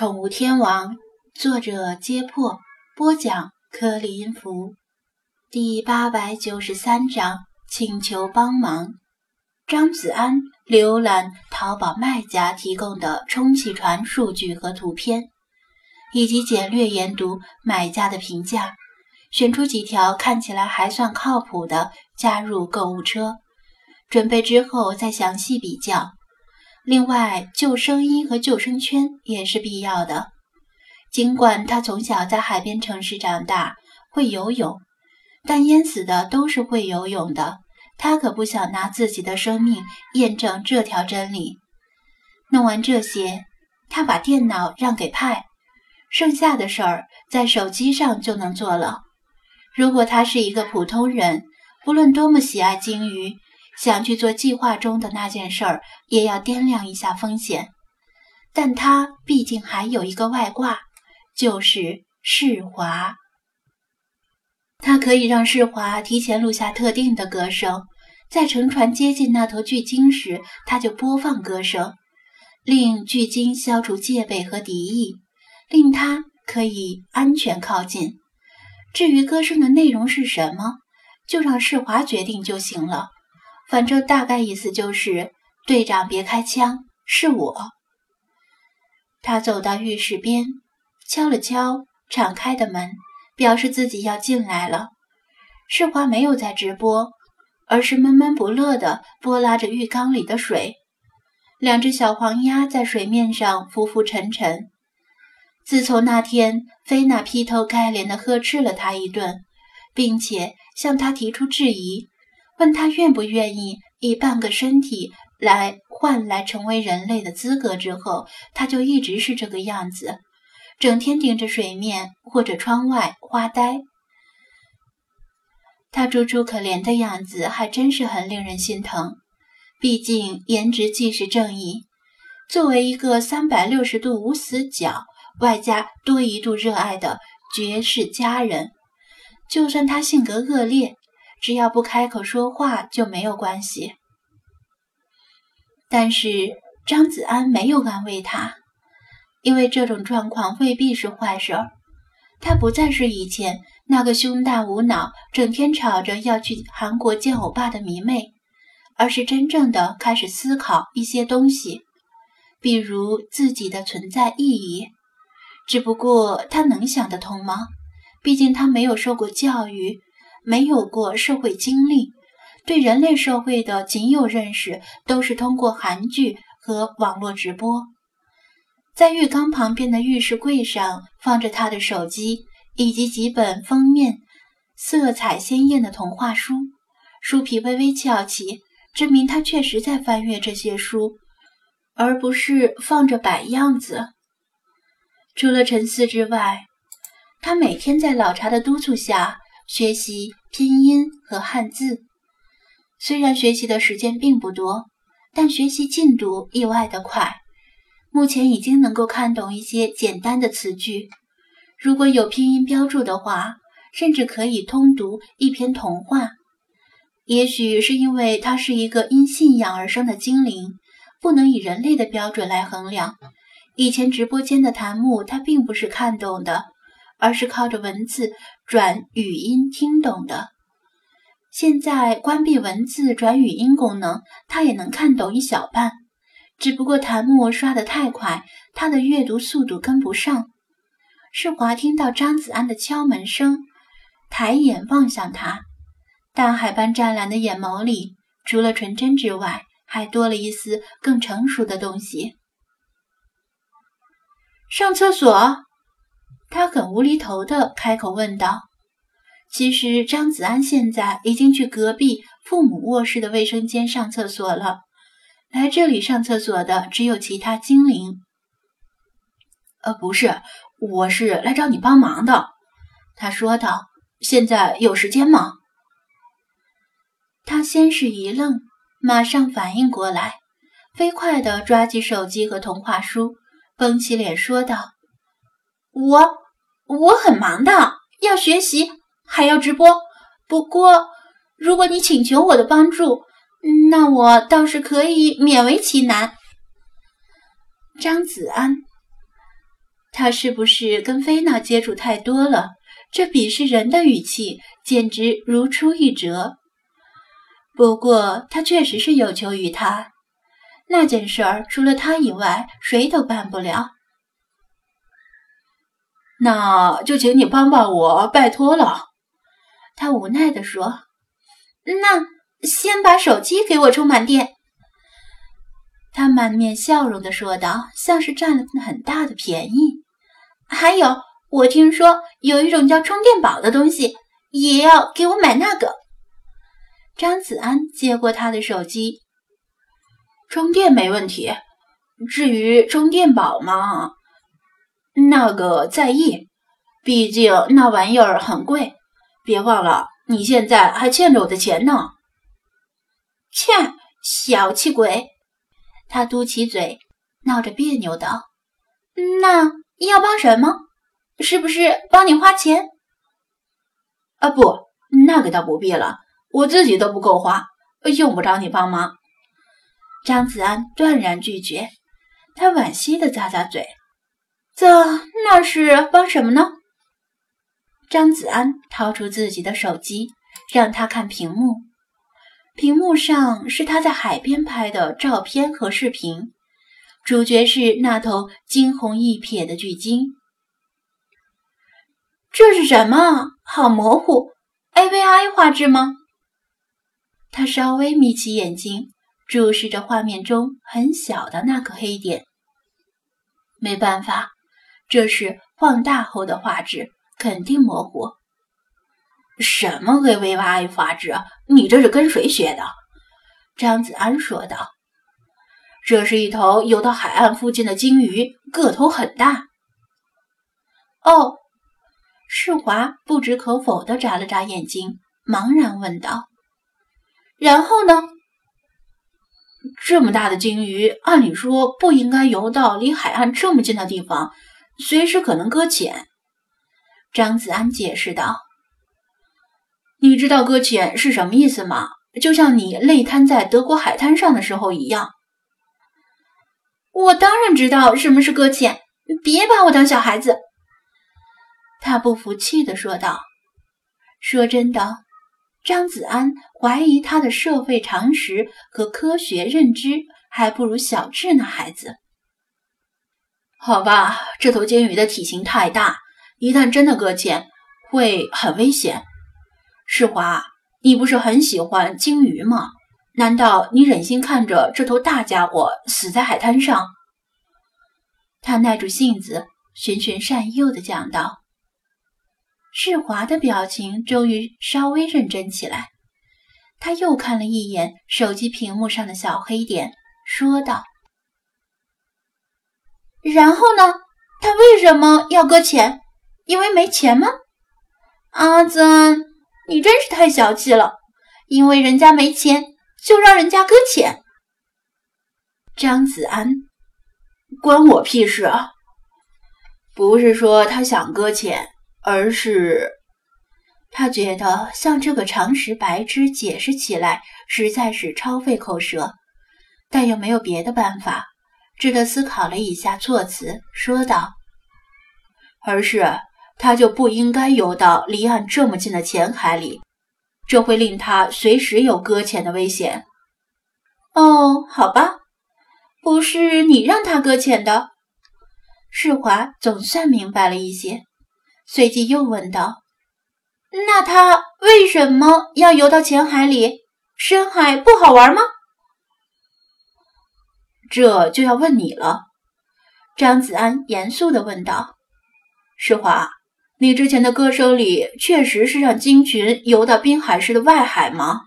宠物天王，作者：揭破，播讲：颗粒音符，第八百九十三章，请求帮忙。张子安浏览淘宝卖家提供的充气船数据和图片，以及简略研读买家的评价，选出几条看起来还算靠谱的，加入购物车。准备之后再详细比较。另外，救生衣和救生圈也是必要的。尽管他从小在海边城市长大，会游泳，但淹死的都是会游泳的。他可不想拿自己的生命验证这条真理。弄完这些，他把电脑让给派，剩下的事儿在手机上就能做了。如果他是一个普通人，不论多么喜爱鲸鱼。想去做计划中的那件事儿，也要掂量一下风险。但他毕竟还有一个外挂，就是世华。他可以让世华提前录下特定的歌声，在乘船接近那头巨鲸时，他就播放歌声，令巨鲸消除戒备和敌意，令他可以安全靠近。至于歌声的内容是什么，就让世华决定就行了。反正大概意思就是，队长别开枪，是我。他走到浴室边，敲了敲敞开的门，表示自己要进来了。世华没有在直播，而是闷闷不乐地拨拉着浴缸里的水。两只小黄鸭在水面上浮浮沉沉。自从那天菲娜劈头盖脸地呵斥了他一顿，并且向他提出质疑。问他愿不愿意以半个身体来换来成为人类的资格之后，他就一直是这个样子，整天盯着水面或者窗外发呆。他楚楚可怜的样子还真是很令人心疼。毕竟颜值即是正义。作为一个三百六十度无死角，外加多一度热爱的绝世佳人，就算他性格恶劣。只要不开口说话就没有关系。但是张子安没有安慰他，因为这种状况未必是坏事儿。他不再是以前那个胸大无脑、整天吵着要去韩国见欧巴的迷妹，而是真正的开始思考一些东西，比如自己的存在意义。只不过他能想得通吗？毕竟他没有受过教育。没有过社会经历，对人类社会的仅有认识都是通过韩剧和网络直播。在浴缸旁边的浴室柜上放着他的手机以及几本封面色彩鲜艳的童话书，书皮微微翘起，证明他确实在翻阅这些书，而不是放着摆样子。除了沉思之外，他每天在老茶的督促下。学习拼音和汉字，虽然学习的时间并不多，但学习进度意外的快。目前已经能够看懂一些简单的词句，如果有拼音标注的话，甚至可以通读一篇童话。也许是因为他是一个因信仰而生的精灵，不能以人类的标准来衡量。以前直播间的弹幕，他并不是看懂的。而是靠着文字转语音听懂的。现在关闭文字转语音功能，他也能看懂一小半。只不过弹幕刷得太快，他的阅读速度跟不上。世华听到张子安的敲门声，抬眼望向他，大海般湛蓝的眼眸里，除了纯真之外，还多了一丝更成熟的东西。上厕所。他很无厘头的开口问道：“其实张子安现在已经去隔壁父母卧室的卫生间上厕所了。来这里上厕所的只有其他精灵。”“呃，不是，我是来找你帮忙的。”他说道。“现在有时间吗？”他先是一愣，马上反应过来，飞快地抓起手机和童话书，绷起脸说道：“我。”我很忙的，要学习，还要直播。不过，如果你请求我的帮助，那我倒是可以勉为其难。张子安，他是不是跟菲娜接触太多了？这鄙视人的语气简直如出一辙。不过他确实是有求于他，那件事儿除了他以外，谁都办不了。那就请你帮帮我，拜托了。他无奈地说：“那先把手机给我充满电。”他满面笑容地说道，像是占了很大的便宜。还有，我听说有一种叫充电宝的东西，也要给我买那个。张子安接过他的手机，充电没问题。至于充电宝嘛，那个在意，毕竟那玩意儿很贵。别忘了，你现在还欠着我的钱呢。切，小气鬼！他嘟起嘴，闹着别扭道：“那。”要帮什么？是不是帮你花钱？啊，不，那个倒不必了，我自己都不够花，用不着你帮忙。张子安断然拒绝。他惋惜的咂咂嘴：“这那是帮什么呢？”张子安掏出自己的手机，让他看屏幕。屏幕上是他在海边拍的照片和视频。主角是那头惊鸿一瞥的巨鲸。这是什么？好模糊，AVI 画质吗？他稍微眯起眼睛，注视着画面中很小的那个黑点。没办法，这是放大后的画质，肯定模糊。什么 AVI 画质？你这是跟谁学的？张子安说道。这是一头游到海岸附近的鲸鱼，个头很大。哦，世华不知可否地眨了眨眼睛，茫然问道：“然后呢？这么大的鲸鱼，按理说不应该游到离海岸这么近的地方，随时可能搁浅。”张子安解释道：“你知道搁浅是什么意思吗？就像你累瘫在德国海滩上的时候一样。”我当然知道什么是搁浅，别把我当小孩子。”他不服气地说道。说真的，张子安怀疑他的社会常识和科学认知还不如小智那孩子。好吧，这头鲸鱼的体型太大，一旦真的搁浅，会很危险。世华，你不是很喜欢鲸鱼吗？难道你忍心看着这头大家伙死在海滩上？他耐住性子，循循善诱地讲道。世华的表情终于稍微认真起来，他又看了一眼手机屏幕上的小黑点，说道：“然后呢？他为什么要搁浅？因为没钱吗？阿泽，你真是太小气了！因为人家没钱。”就让人家搁浅。张子安，关我屁事啊！不是说他想搁浅，而是他觉得向这个常识白痴解释起来实在是超费口舌，但又没有别的办法，只得思考了一下措辞，说道：“而是他就不应该游到离岸这么近的浅海里。”这会令他随时有搁浅的危险。哦，好吧，不是你让他搁浅的。世华总算明白了一些，随即又问道：“那他为什么要游到浅海里？深海不好玩吗？”这就要问你了。”张子安严肃地问道。“世华。”你之前的歌声里确实是让鲸群游到滨海市的外海吗？